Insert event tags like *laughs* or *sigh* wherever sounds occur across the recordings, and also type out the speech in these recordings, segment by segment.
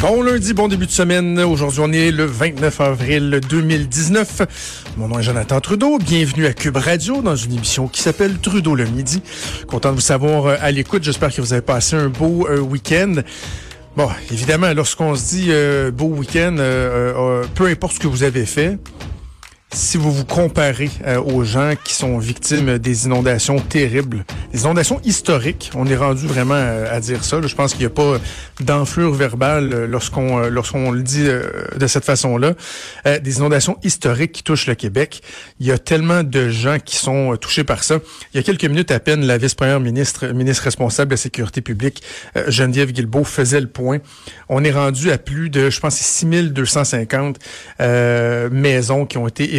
Bon lundi, bon début de semaine. Aujourd'hui, on est le 29 avril 2019. Mon nom est Jonathan Trudeau. Bienvenue à Cube Radio dans une émission qui s'appelle Trudeau le midi. Content de vous savoir euh, à l'écoute. J'espère que vous avez passé un beau euh, week-end. Bon, évidemment, lorsqu'on se dit euh, beau week-end, peu importe ce que vous avez fait, si vous vous comparez euh, aux gens qui sont victimes des inondations terribles, des inondations historiques, on est rendu vraiment euh, à dire ça. Je pense qu'il n'y a pas d'enflure verbale euh, lorsqu'on lorsqu'on le dit de cette façon-là. Des inondations historiques qui touchent le Québec. Il y a tellement de gens qui sont touchés par ça. Il y a quelques minutes à peine, la vice-première ministre, ministre responsable de la sécurité publique, Geneviève Guilbeault, faisait le point. On est rendu à plus de, je pense, c'est 6250 euh, maisons qui ont été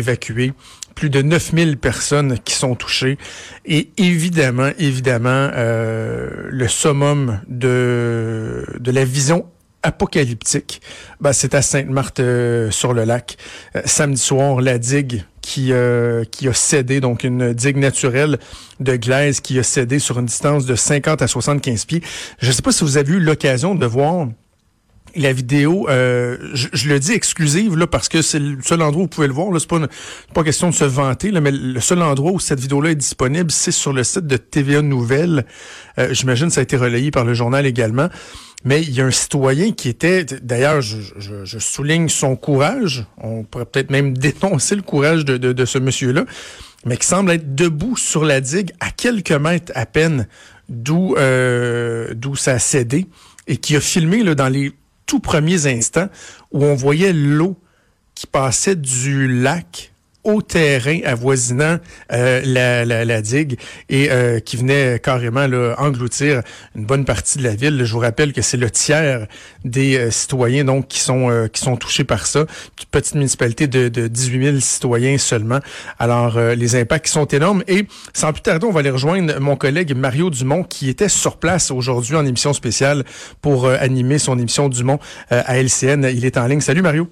plus de 9000 personnes qui sont touchées. Et évidemment, évidemment, euh, le summum de, de la vision apocalyptique, ben, c'est à Sainte-Marthe-sur-le-Lac. Euh, samedi soir, la digue qui, euh, qui a cédé, donc une digue naturelle de glaise qui a cédé sur une distance de 50 à 75 pieds. Je ne sais pas si vous avez eu l'occasion de voir la vidéo, euh, je, le dis exclusive là parce que c'est le seul endroit où vous pouvez le voir. Là, c'est pas pas question de se vanter, là, mais le seul endroit où cette vidéo-là est disponible, c'est sur le site de TVA Nouvelles. Euh, J'imagine que ça a été relayé par le journal également. Mais il y a un citoyen qui était, d'ailleurs, je, souligne son courage. On pourrait peut-être même *laughs* dénoncer le courage de, de, de ce monsieur-là, mais qui semble être debout sur la digue à quelques mètres à peine d'où euh, d'où ça a cédé et qui a filmé là, dans les tout premiers instants où on voyait l'eau qui passait du lac au terrain avoisinant euh, la, la, la digue et euh, qui venait carrément là, engloutir une bonne partie de la ville. Je vous rappelle que c'est le tiers des euh, citoyens donc qui sont euh, qui sont touchés par ça. Une petite municipalité de, de 18 000 citoyens seulement. Alors euh, les impacts sont énormes et sans plus tarder, on va aller rejoindre mon collègue Mario Dumont qui était sur place aujourd'hui en émission spéciale pour animer son émission Dumont à LCN. Il est en ligne. Salut Mario.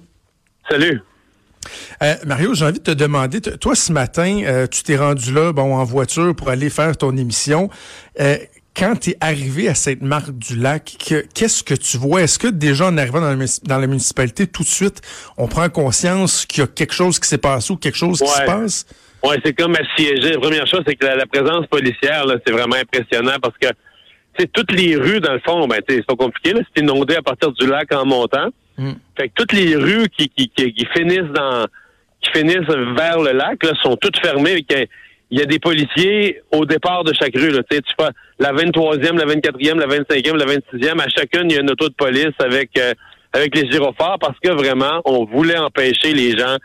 Salut. Euh, Mario, j'ai envie de te demander, toi ce matin, euh, tu t'es rendu là, bon, en voiture pour aller faire ton émission. Euh, quand tu es arrivé à Sainte-Marthe-du-Lac, que- qu'est-ce que tu vois? Est-ce que déjà en arrivant dans la, dans la municipalité, tout de suite, on prend conscience qu'il y a quelque chose qui s'est passé ou quelque chose qui se passe? Ouais, c'est comme assiégé. La première chose, c'est que la, la présence policière, c'est vraiment impressionnant parce que c'est toutes les rues, dans le fond, ben, c'est pas compliqué, c'est inondé à partir du lac en montant. Mm. Fait que toutes les rues qui, qui, qui, qui finissent dans qui finissent vers le lac là, sont toutes fermées. Il y, a, des policiers au départ de chaque rue. Là, tu fais la 23e, la 24e, la 25e, la 26e. À chacune, il y a une auto de police avec euh, avec les gyrophares parce que vraiment, on voulait empêcher les gens.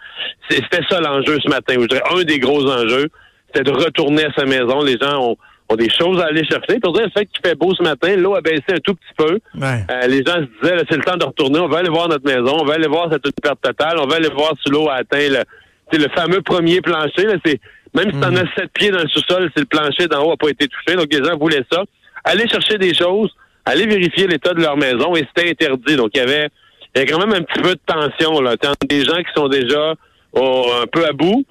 C'était ça l'enjeu ce matin. Je dirais un des gros enjeux, c'était de retourner à sa maison. Les gens ont, ont des choses à aller chercher. Pour dire le fait qu'il fait beau ce matin, l'eau a baissé un tout petit peu. Ouais. Euh, les gens se disaient, c'est le temps de retourner, on va aller voir notre maison, on va aller voir cette perte totale, on va aller voir si l'eau a atteint le, le fameux premier plancher. Là, c'est, même si t'en as sept pieds dans le sous-sol, c'est le plancher d'en haut n'a pas été touché. Donc les gens voulaient ça. Aller chercher des choses, aller vérifier l'état de leur maison et c'était interdit. Donc il y avait, il y avait quand même un petit peu de tension là. T'as des gens qui sont déjà oh, un peu à bout,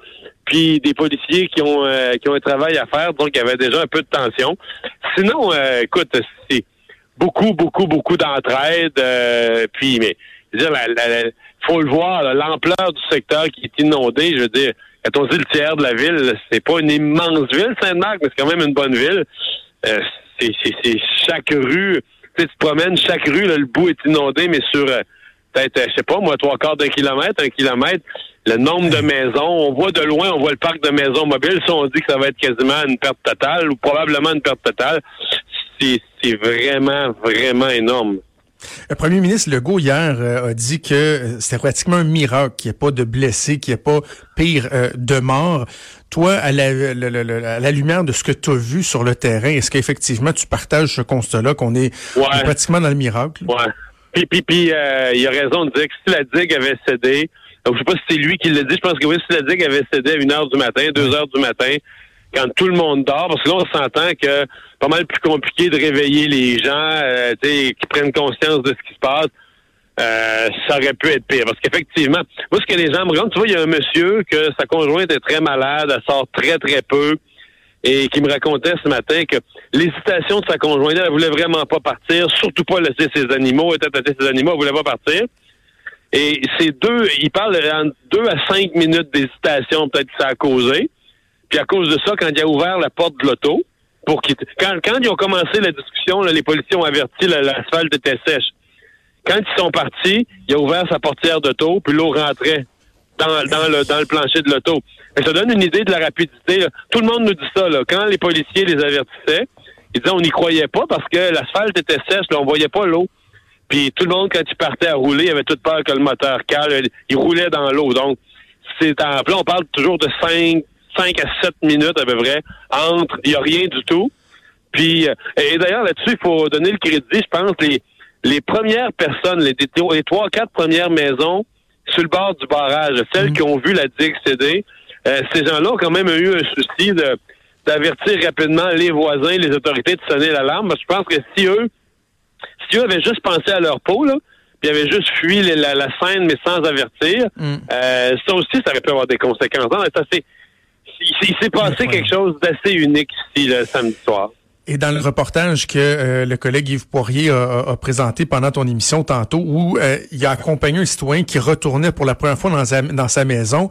puis des policiers qui ont euh, qui ont un travail à faire, donc il y avait déjà un peu de tension. Sinon, euh, écoute, c'est beaucoup, beaucoup, beaucoup d'entraide. euh, puis, mais dire, la, la- faut le voir, l'ampleur du secteur qui est inondé. Je veux dire, quand on dit le tiers de la ville, c'est pas une immense ville, Sainte-Marc, mais c'est quand même une bonne ville. Euh, c'est chaque rue. Tu sais, tu te promènes, chaque rue, là, le bout est inondé, mais sur euh, peut-être, euh, je sais pas, moi, trois quarts d'un kilomètre, un kilomètre, le nombre de maisons, on voit de loin, on voit le parc de maisons mobiles. Si on dit que ça va être quasiment une perte totale, ou probablement une perte totale, c'est, vraiment, vraiment énorme. Le premier ministre Legault hier euh, a dit que euh, c'était pratiquement un miracle qu'il n'y ait pas de blessés, qu'il n'y ait pas pire euh, de morts. Toi, à la, à la lumière de ce que tu as vu sur le terrain, est-ce qu'effectivement tu partages ce constat-là qu'on est, Ouais. on est pratiquement dans le miracle? Ouais. Puis, puis, puis euh, il a raison de dire que si la digue avait cédé, donc, je sais pas si c'est lui qui l'a dit, je pense que oui, si la digue avait cédé à une heure du matin, deux heures du matin, quand tout le monde dort, parce que là, on s'entend que pas mal plus compliqué de réveiller les gens, euh, tu sais, qui prennent conscience de ce qui se passe. Euh, ça aurait pu être pire. Parce qu'effectivement, moi, ce que les gens me racontent, tu vois, il y a un monsieur que sa conjointe est très malade, elle sort très, très peu, et qui me racontait ce matin que l'hésitation de sa conjointe, elle voulait vraiment pas partir, surtout pas laisser ses animaux, elle était ses animaux, elle voulait pas partir. Et c'est deux, il parle en deux à cinq minutes d'hésitation, peut-être que ça a causé. Puis à cause de ça, quand il a ouvert la porte de l'auto, pour qu'il, quand, quand ils ont commencé la discussion, là, les policiers ont averti l'asphalte était sèche. Quand ils sont partis, il a ouvert sa portière d'auto, puis l'eau rentrait dans, dans, le, dans le plancher de l'auto. Ça donne une idée de la rapidité. là. Tout le monde nous dit ça. Là. Quand les policiers les avertissaient, ils disaient on n'y croyait pas parce que l'asphalte était sèche, là, on voyait pas l'eau. Puis tout le monde, quand il partait à rouler, il avait toute peur que le moteur cale. Il roulait dans l'eau. Donc, c'est en là, on parle toujours de 5, 5 à 7 minutes à peu près entre. Il n'y a rien du tout. Puis, euh, et d'ailleurs, là-dessus, il faut donner le crédit, je pense, les, les premières personnes, les, les trois, quatre premières maisons sur le bord du barrage, celles qui ont vu la digue céder, euh, ces gens-là ont quand même eu un souci de d'avertir rapidement les voisins, les autorités de sonner l'alarme. Parce que je pense que si eux, si eux avaient juste pensé à leur peau, là, puis avaient juste fui les- la, la scène, mais sans avertir, Mm. euh, ça aussi, ça aurait pu avoir des conséquences. Non, ça, c'est, il, s'est passé quelque chose d'assez unique ici, le samedi soir. Et dans le reportage que euh, le collègue Yves Poirier a, a- a présenté pendant ton émission tantôt, où euh, il a accompagné un citoyen qui retournait pour la première fois dans sa, dans sa maison,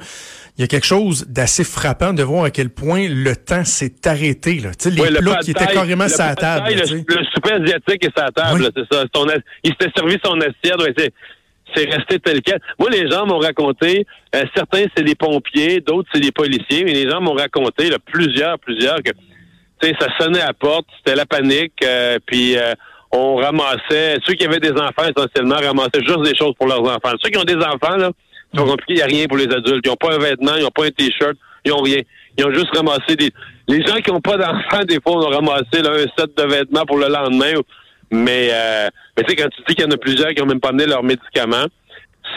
il y a quelque chose d'assez frappant de voir à quel point le temps s'est arrêté. Là. Tu sais, les Ouais, le plats pad qui étaient carrément le sur la table. là, le, le souper asiatique est sur la table, Oui. là, c'est ça. Son il s'était servi son assiette, ouais, c'est, resté tel quel. Moi, les gens m'ont raconté, euh, certains c'est des pompiers, d'autres c'est des policiers, mais les gens m'ont raconté, là, plusieurs, plusieurs, que ça sonnait à la porte, c'était la panique, euh, puis euh, on ramassait, ceux qui avaient des enfants essentiellement ramassaient juste des choses pour leurs enfants. Ceux qui ont des enfants, là, c'est pas compliqué, il n'y a rien pour les adultes. Ils n'ont pas un vêtement, ils n'ont pas un t-shirt, ils n'ont rien. Ils ont juste ramassé des. Les gens qui n'ont pas d'enfants, des fois, on a ramassé là, un set de vêtements pour le lendemain. Mais, euh, mais tu sais, quand tu dis qu'il y en a plusieurs qui n'ont même pas amené leurs médicaments,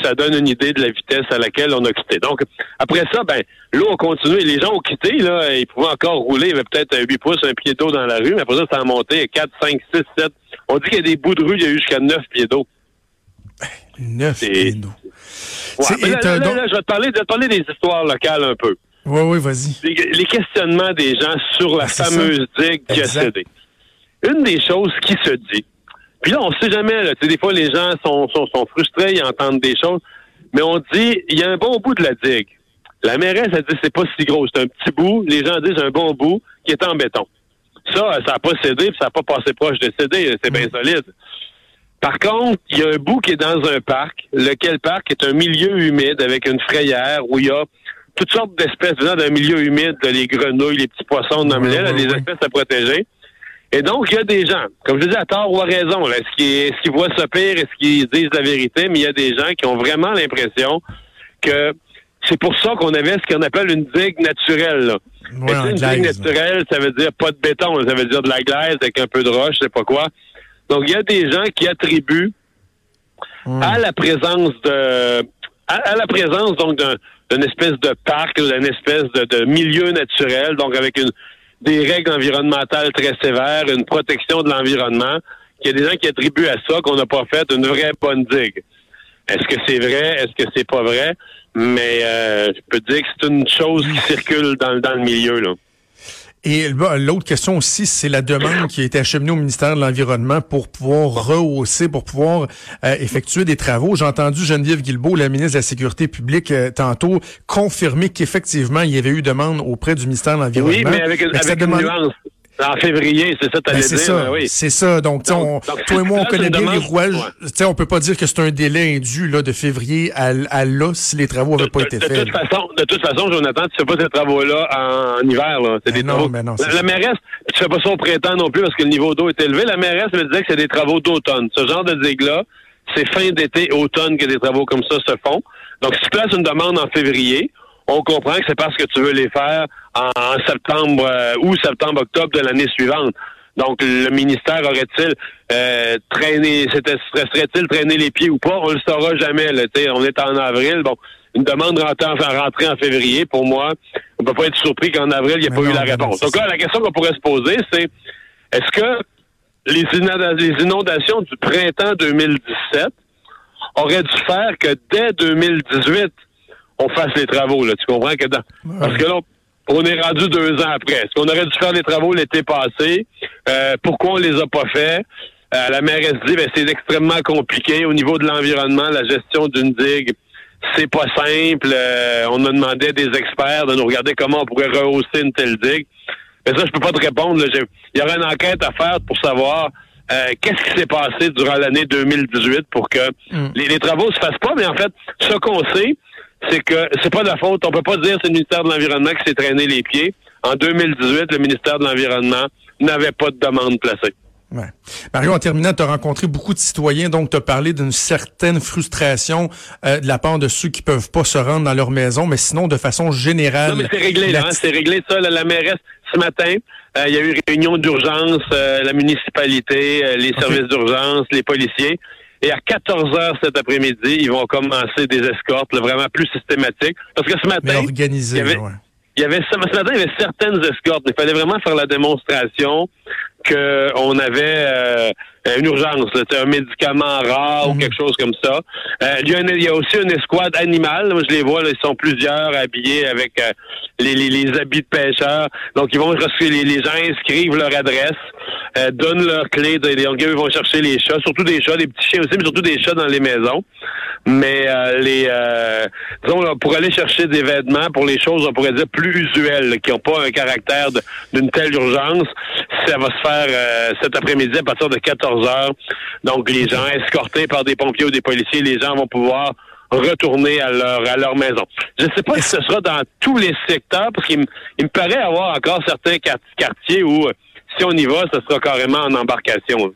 ça donne une idée de la vitesse à laquelle on a quitté. Donc, après ça, ben, l'eau a continué. Les gens ont quitté, là, ils pouvaient encore rouler. Il y avait peut-être 8 pouces, un pied d'eau dans la rue, mais après ça, ça a monté 4, 5, 6, 7. On dit qu'il y a des bouts de rue, il y a eu jusqu'à 9 pieds d'eau. Neuf C'est- pieds d'eau. Ouais, là, là, donc- là, je vais te parler, de parler des histoires locales un peu. Oui, oui, vas-y. Les, les questionnements des gens sur la Ah, fameuse digue qui a cédé. Une des choses qui se dit, puis là, on sait jamais, là, tu sais, des fois, les gens sont, sont, sont frustrés, ils entendent des choses, mais on dit, il y a un bon bout de la digue. La mairesse, elle dit, c'est pas si gros, c'est un petit bout. Les gens disent, un bon bout qui est en béton. Ça, ça n'a pas cédé, puis ça n'a pas passé proche de céder, c'est bien solide. Par contre, il y a un bout qui est dans un parc, lequel parc? Est un milieu humide avec une frayère où il y a toutes sortes d'espèces venant d'un milieu humide, les grenouilles, les petits poissons là, ouais, les espèces à protéger. Et donc, il y a des gens, comme je dis, à tort ou à raison, est-ce qu'ils qu'ils voient ça pire, est-ce qu'ils disent la vérité, mais il y a des gens qui ont vraiment l'impression que c'est pour ça qu'on avait ce qu'on appelle une digue naturelle. Là. Ouais, une glaise, digue naturelle, ça veut dire pas de béton, ça veut dire de la glaise avec un peu de roche, je sais pas quoi. Donc, il y a des gens qui attribuent Hmm. à la présence de à, à la présence donc d'un- d'une espèce de parc, d'une espèce de, de milieu naturel, donc avec une des règles environnementales très sévères, une protection de l'environnement, qu'il y a des gens qui attribuent à ça qu'on n'a pas fait une vraie bonne digue. Est-ce que c'est vrai? Est-ce que c'est pas vrai? Mais euh, je peux te dire que c'est une chose qui circule dans, dans le milieu. Là. Et l'autre question aussi, c'est la demande qui a été acheminée au ministère de l'Environnement pour pouvoir rehausser, pour pouvoir euh, effectuer des travaux. J'ai entendu Geneviève Guilbeault, la ministre de la Sécurité publique, euh, tantôt confirmer qu'effectivement, il y avait eu demande auprès du ministère de Oui, l'Environnement. mais avec, une- Mais avec une demande- nuance. En février, c'est ça, Ben, t'allais c'est dire. ça, ben oui. c'est ça. Donc, tu sais, on- Donc- donc, toi et moi, on connaît bien les rouages. ouais. Tu sais, on peut pas dire que c'est un délai indu là, de février à, à là si les travaux n'avaient pas été de, de faits. toute façon, de toute façon, Jonathan, tu fais pas ces travaux-là en, en hiver. Là. C'est Ben des non, travaux. ben non, la, la mairesse, tu fais pas ça au printemps non plus parce que le niveau d'eau est élevé. La mairesse me disait que c'est des travaux d'automne. Ce genre de digue-là, c'est fin d'été, automne que des travaux comme ça se font. Donc, si tu places une demande en février, on comprend que c'est parce que tu veux les faire en, en septembre euh, ou septembre, octobre de l'année suivante. Donc, le ministère aurait-il euh, traîné, c'était- serait-il traîner les pieds ou pas? On le saura jamais. Là, on est en avril. Bon, une demande rentrée en, rentrée en février, pour moi, on peut pas être surpris qu'en avril, il n'y a Mais pas non, eu la réponse. Donc là, la question qu'on pourrait se poser, c'est est-ce que les inondations du printemps 2017 auraient dû faire que dès 2018, on fasse les travaux. Là. Tu comprends que dans... Parce que là, on est rendu deux ans après. Est-ce qu'on aurait dû faire les travaux l'été passé? Euh, pourquoi on les a pas fait? Euh, la mairesse dit ben, c'est extrêmement compliqué au niveau de l'environnement, la gestion d'une digue. C'est pas simple. Euh, on a demandé à des experts de nous regarder comment on pourrait rehausser une telle digue. Mais ça, je peux pas te répondre. Il y aurait une enquête à faire pour savoir euh, qu'est-ce qui s'est passé durant l'année 2018 pour que les, les travaux se fassent pas. Mais en fait, ce qu'on sait, c'est que c'est pas de la faute. On peut pas dire que c'est le ministère de l'Environnement qui s'est traîné les pieds. En 2018, le ministère de l'Environnement n'avait pas de demande placée. Ouais. Mario, en terminant, tu as rencontré beaucoup de citoyens, donc tu as parlé d'une certaine frustration euh, de la part de ceux qui peuvent pas se rendre dans leur maison, mais sinon, de façon générale. Non, mais c'est réglé, là. hein, c'est réglé, ça. là, la mairesse, ce matin, euh, il y a eu réunion d'urgence, euh, la municipalité, les services d'urgence, les policiers. Et à 14 heures cet après-midi, ils vont commencer des escortes là, vraiment plus systématiques. Parce que ce matin, organisé, il y avait- ouais. Il y avait ce matin, il y avait certaines escortes. Il fallait vraiment faire la démonstration qu'on avait euh, une urgence, là, un médicament rare ou Mhm. quelque chose comme ça. Euh, il, y a une- il y a aussi une escouade animale. Moi, je les vois, là, ils sont plusieurs habillés avec euh, les, les- les habits de pêcheurs. Donc, ils vont les, les gens inscrivent leur adresse, euh, donnent leur clé. de- Donc, eux, ils vont chercher les chats, surtout des chats, des petits chiens aussi, mais surtout des chats dans les maisons. Mais euh, les euh, disons là, pour aller chercher des vêtements pour les choses, on pourrait dire plus usuelles, là, qui n'ont pas un caractère d'une telle urgence, ça va se faire euh, cet après-midi à partir de 14 heures. Donc les gens escortés par des pompiers ou des policiers, les gens vont pouvoir retourner à leur à leur maison. Je ne sais pas si ce sera dans tous les secteurs, parce qu'il me, il me paraît avoir encore certains quart- quartiers où si on y va, ce sera carrément en embarcation.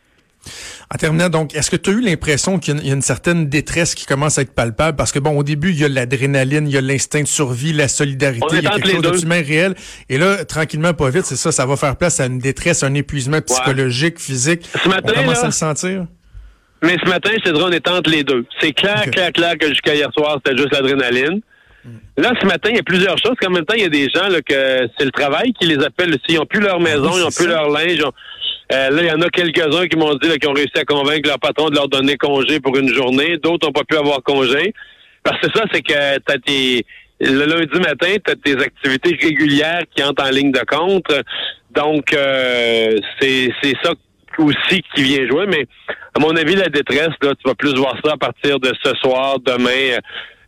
En terminant, donc, est-ce que tu as eu l'impression qu'il y a une- il y a une certaine détresse qui commence à être palpable? Parce que, bon, au début, il y a l'adrénaline, il y a l'instinct de survie, la solidarité, il y a quelque chose deux. d'humain réel. Et là, tranquillement, pas vite, c'est ça, ça va faire place à une détresse, un épuisement psychologique, physique. Ce matin, on commence là, à le sentir? Mais ce matin, te dirais, on est entre les deux. C'est clair, clair, clair que jusqu'à hier soir, c'était juste l'adrénaline. Là, ce matin, il y a plusieurs choses. En même temps, il y a des gens là, que c'est le travail qui les appelle. S'ils n'ont plus leur maison, Ah oui, ils n'ont c'est plus leur linge. ils ont- euh, là, il y en a quelques-uns qui m'ont dit qu'ils ont réussi à convaincre leur patron de leur donner congé pour une journée. D'autres n'ont pas pu avoir congé. Parce que ça, c'est que t'as tes le lundi matin, tu as tes activités régulières qui entrent en ligne de compte. Donc, euh, c'est c'est ça aussi qui vient jouer. Mais à mon avis, la détresse, là, tu vas plus voir ça à partir de ce soir, demain.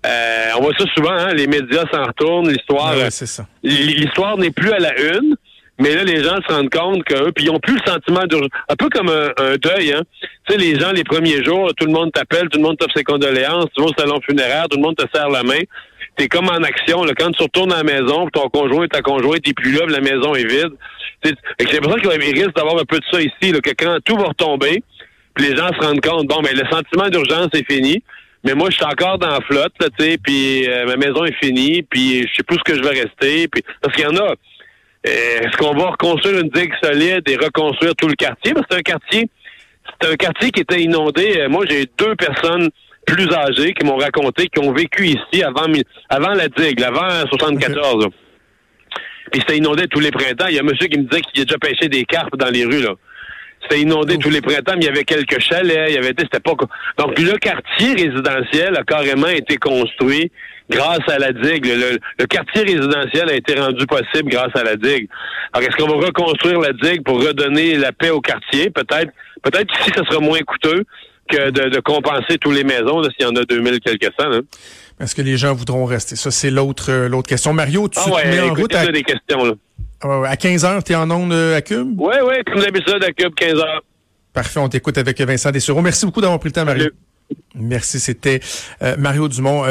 Euh, on voit ça souvent, hein, les médias s'en retournent, l'histoire. Ah ouais, l'histoire n'est plus à la une, mais là, les gens se rendent compte qu'eux, puis ils ont plus le sentiment d'urgence. Un peu comme un, un deuil, hein. Tu sais, les gens, les premiers jours, tout le monde t'appelle, tout le monde t'offre ses condoléances, tu vas au salon funéraire, tout le monde te serre la main. T'es comme en action, là. Quand tu retournes à la maison, ton conjoint, ta conjointe est plus là, la maison est vide. Tu sais, fait que J'ai l'impression qu'il risque d'avoir un peu de ça ici, là, que quand tout va retomber, puis les gens se rendent compte, bon, mais le sentiment d'urgence est fini. Mais moi, je suis encore dans la flotte, tu sais, puis euh, ma maison est finie, puis je sais plus ce que je vais rester. Puis, parce qu'il y en a. euh, Est-ce qu'on va reconstruire une digue solide et reconstruire tout le quartier? Parce que c'est un quartier, c'est un quartier qui était inondé. Euh, Moi, j'ai deux personnes plus âgées qui m'ont raconté qui ont vécu ici avant, avant la digue, avant 74. là. Puis c'était inondé tous les printemps. Il y a un monsieur qui me disait qu'il a déjà pêché des carpes dans les rues, là. C'était inondé tous les printemps, mais il y avait quelques chalets, il y avait c'était pas donc le quartier résidentiel a carrément été construit grâce à la digue. Le, le quartier résidentiel a été rendu possible grâce à la digue. Alors est-ce qu'on va reconstruire la digue pour redonner la paix au quartier? Peut-être, peut-être qu'ici ce sera moins coûteux que de, de compenser tous les maisons s'il y en a 2000 quelques cents. hein. Est-ce que les gens voudront rester? Ça, c'est l'autre euh, l'autre question. Mario, tu Ah te mets ouais, en route à des questions là. Ouais. À 15 heures, t'es en onde euh, à Cube? Oui, oui, comme d'habitude, à Cube, 15 heures. Parfait, on t'écoute avec Vincent Dessureau. Merci beaucoup d'avoir pris le temps, Mario. Salut. Merci, c'était euh, Mario Dumont.